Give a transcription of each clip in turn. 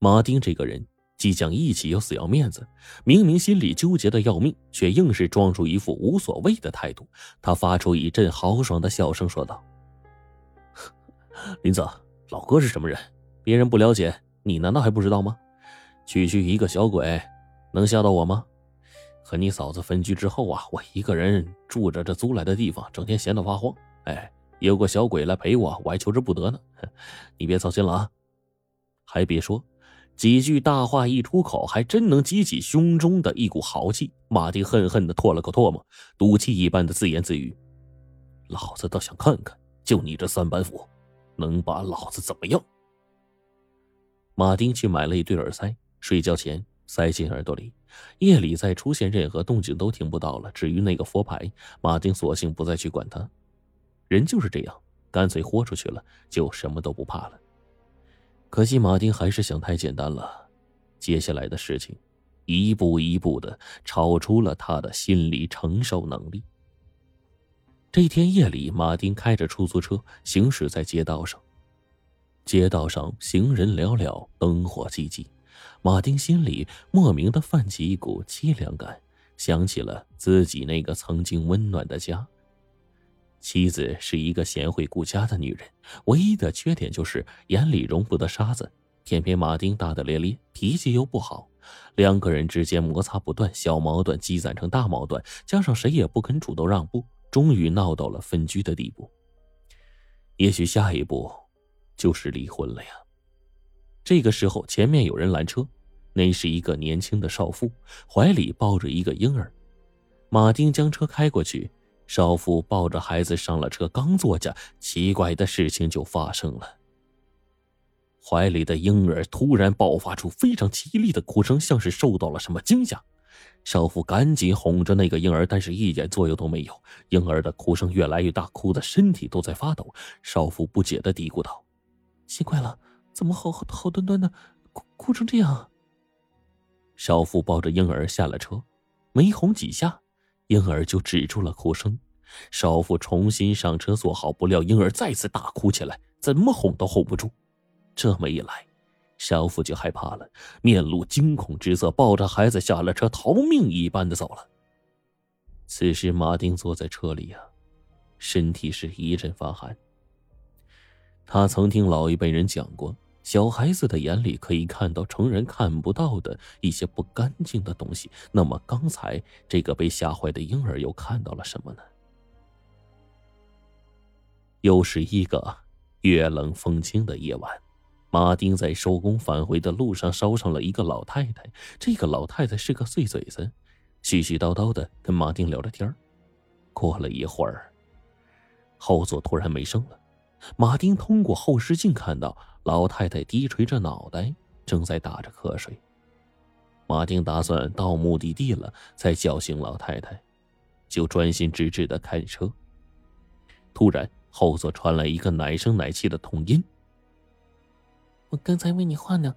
马丁这个人既讲义气又死要面子，明明心里纠结的要命，却硬是装出一副无所谓的态度。他发出一阵豪爽的笑声，说道：“林子，老哥是什么人？别人不了解，你难道还不知道吗？区区一个小鬼，能吓到我吗？和你嫂子分居之后啊，我一个人住着这租来的地方，整天闲得发慌。哎，有个小鬼来陪我，我还求之不得呢。你别操心了啊！还别说。”几句大话一出口，还真能激起胸中的一股豪气。马丁恨恨的唾了口唾沫，赌气一般的自言自语：“老子倒想看看，就你这三板斧，能把老子怎么样？”马丁去买了一对耳塞，睡觉前塞进耳朵里，夜里再出现任何动静都听不到了。至于那个佛牌，马丁索性不再去管它。人就是这样，干脆豁出去了，就什么都不怕了。可惜马丁还是想太简单了，接下来的事情，一步一步的超出了他的心理承受能力。这天夜里，马丁开着出租车行驶在街道上，街道上行人寥寥，灯火寂寂，马丁心里莫名的泛起一股凄凉感，想起了自己那个曾经温暖的家。妻子是一个贤惠顾家的女人，唯一的缺点就是眼里容不得沙子。偏偏马丁大大咧咧，脾气又不好，两个人之间摩擦不断，小矛盾积攒成大矛盾，加上谁也不肯主动让步，终于闹到了分居的地步。也许下一步就是离婚了呀。这个时候，前面有人拦车，那是一个年轻的少妇，怀里抱着一个婴儿。马丁将车开过去。少妇抱着孩子上了车，刚坐下，奇怪的事情就发生了。怀里的婴儿突然爆发出非常凄厉的哭声，像是受到了什么惊吓。少妇赶紧哄着那个婴儿，但是一点作用都没有。婴儿的哭声越来越大，哭的身体都在发抖。少妇不解的嘀咕道：“奇怪了，怎么好好端端的，哭哭成这样？”少妇抱着婴儿下了车，没哄几下。婴儿就止住了哭声，少妇重新上车坐好，不料婴儿再次大哭起来，怎么哄都哄不住。这么一来，少妇就害怕了，面露惊恐之色，抱着孩子下了车，逃命一般的走了。此时，马丁坐在车里呀，身体是一阵发寒。他曾听老一辈人讲过。小孩子的眼里可以看到成人看不到的一些不干净的东西。那么，刚才这个被吓坏的婴儿又看到了什么呢？又是一个月冷风清的夜晚，马丁在收工返回的路上捎上了一个老太太。这个老太太是个碎嘴子，絮絮叨叨的跟马丁聊着天过了一会儿，后座突然没声了。马丁通过后视镜看到老太太低垂着脑袋，正在打着瞌睡。马丁打算到目的地了再叫醒老太太，就专心致志的开车。突然，后座传来一个奶声奶气的童音：“我刚才为你换呢，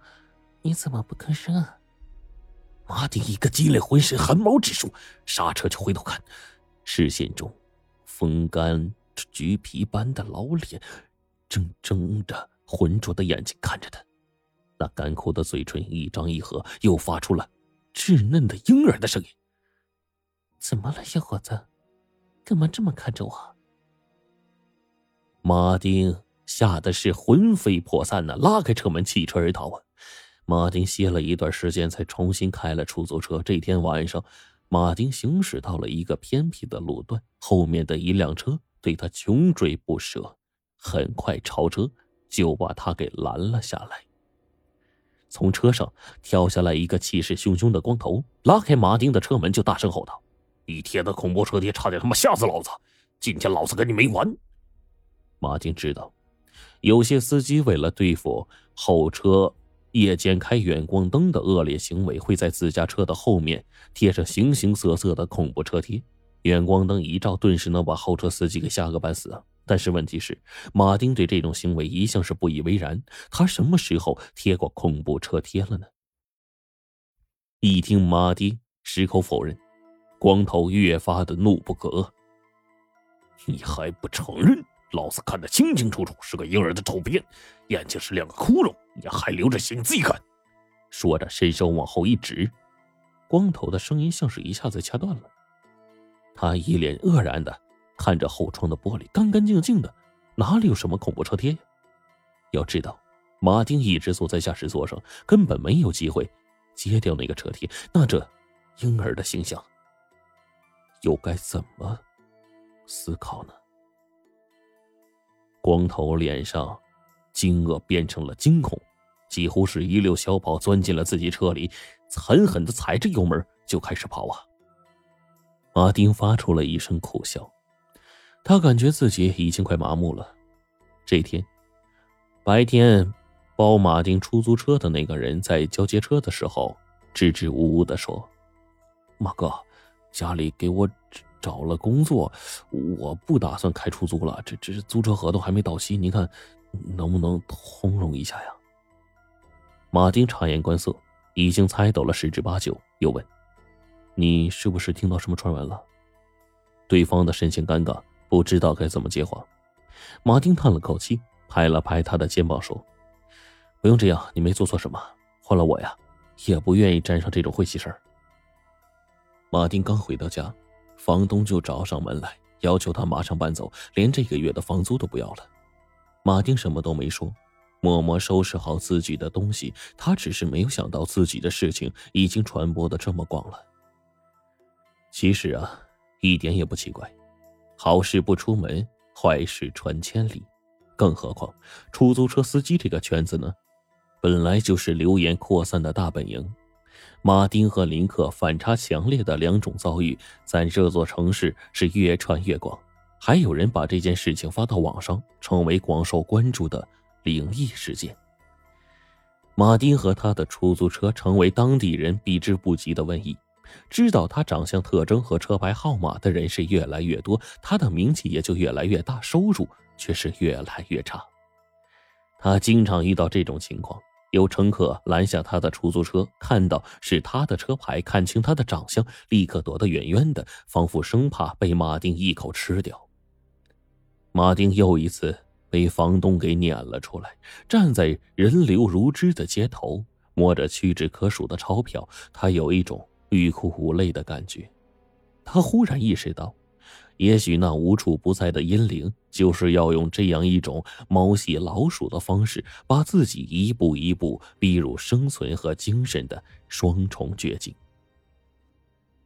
你怎么不吭声啊？”马丁一个激灵，浑身汗毛直竖，刹车就回头看，视线中风干。橘皮般的老脸，正睁着浑浊的眼睛看着他，那干枯的嘴唇一张一合，又发出了稚嫩的婴儿的声音：“怎么了，小伙子？干嘛这么看着我？”马丁吓得是魂飞魄散呢，拉开车门，弃车而逃啊！马丁歇了一段时间，才重新开了出租车。这天晚上，马丁行驶到了一个偏僻的路段，后面的一辆车。对他穷追不舍，很快超车就把他给拦了下来。从车上跳下来一个气势汹汹的光头，拉开马丁的车门就大声吼道：“一天的恐怖车贴，差点他妈吓死老子！今天老子跟你没完！”马丁知道，有些司机为了对付后车夜间开远光灯的恶劣行为，会在自家车的后面贴上形形色色的恐怖车贴。远光灯一照，顿时能把后车司机给吓个半死！但是问题是，马丁对这种行为一向是不以为然。他什么时候贴过恐怖车贴了呢？一听马丁矢口否认，光头越发的怒不可遏：“你还不承认？老子看得清清楚楚，是个婴儿的丑逼，眼睛是两个窟窿，你还留着心？你自己看，说着，伸手往后一指，光头的声音像是一下子掐断了。他一脸愕然的看着后窗的玻璃，干干净净的，哪里有什么恐怖车贴呀？要知道，马丁一直坐在驾驶座上，根本没有机会揭掉那个车贴。那这婴儿的形象，又该怎么思考呢？光头脸上惊愕变成了惊恐，几乎是一溜小跑钻进了自己车里，狠狠的踩着油门就开始跑啊！马丁发出了一声苦笑，他感觉自己已经快麻木了。这天白天，包马丁出租车的那个人在交接车的时候，支支吾吾的说：“马哥，家里给我……”找了工作，我不打算开出租了。这这租车合同还没到期，您看能不能通融一下呀？马丁察言观色，已经猜到了十之八九，又问：“你是不是听到什么传闻了？”对方的神情尴尬，不知道该怎么接话。马丁叹了口气，拍了拍他的肩膀，说：“不用这样，你没做错什么。换了我呀，也不愿意沾上这种晦气事儿。”马丁刚回到家。房东就找上门来，要求他马上搬走，连这个月的房租都不要了。马丁什么都没说，默默收拾好自己的东西。他只是没有想到自己的事情已经传播的这么广了。其实啊，一点也不奇怪，好事不出门，坏事传千里。更何况，出租车司机这个圈子呢，本来就是流言扩散的大本营。马丁和林克反差强烈的两种遭遇，在这座城市是越传越广，还有人把这件事情发到网上，成为广受关注的灵异事件。马丁和他的出租车成为当地人避之不及的瘟疫，知道他长相特征和车牌号码的人是越来越多，他的名气也就越来越大，收入却是越来越差。他经常遇到这种情况。有乘客拦下他的出租车，看到是他的车牌，看清他的长相，立刻躲得远远的，仿佛生怕被马丁一口吃掉。马丁又一次被房东给撵了出来，站在人流如织的街头，摸着屈指可数的钞票，他有一种欲哭无泪的感觉。他忽然意识到。也许那无处不在的阴灵，就是要用这样一种猫戏老鼠的方式，把自己一步一步逼入生存和精神的双重绝境。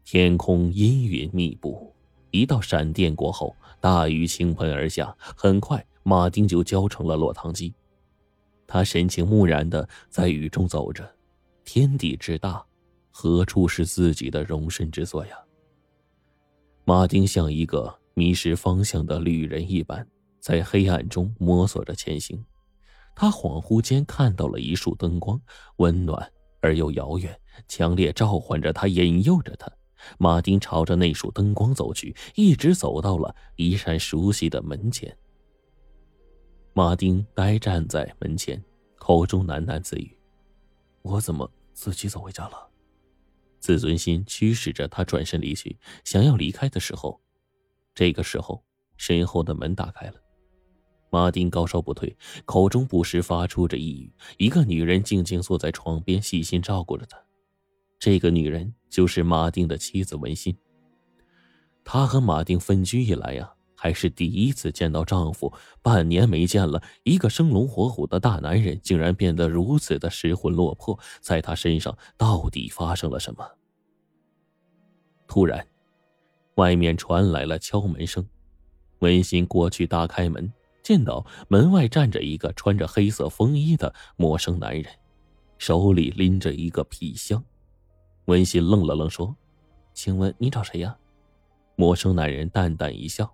天空阴云密布，一道闪电过后，大雨倾盆而下。很快，马丁就浇成了落汤鸡。他神情木然的在雨中走着。天地之大，何处是自己的容身之所呀？马丁像一个迷失方向的旅人一般，在黑暗中摸索着前行。他恍惚间看到了一束灯光，温暖而又遥远，强烈召唤着他，引诱着他。马丁朝着那束灯光走去，一直走到了一扇熟悉的门前。马丁呆站在门前，口中喃喃自语：“我怎么自己走回家了？”自尊心驱使着他转身离去，想要离开的时候，这个时候身后的门打开了。马丁高烧不退，口中不时发出着呓语。一个女人静静坐在床边，细心照顾着他。这个女人就是马丁的妻子文心。他和马丁分居以来呀，还是第一次见到丈夫。半年没见了，一个生龙活虎的大男人竟然变得如此的失魂落魄。在他身上到底发生了什么？突然，外面传来了敲门声。温馨过去打开门，见到门外站着一个穿着黑色风衣的陌生男人，手里拎着一个皮箱。温馨愣了愣，说：“请问你找谁呀？”陌生男人淡淡一笑。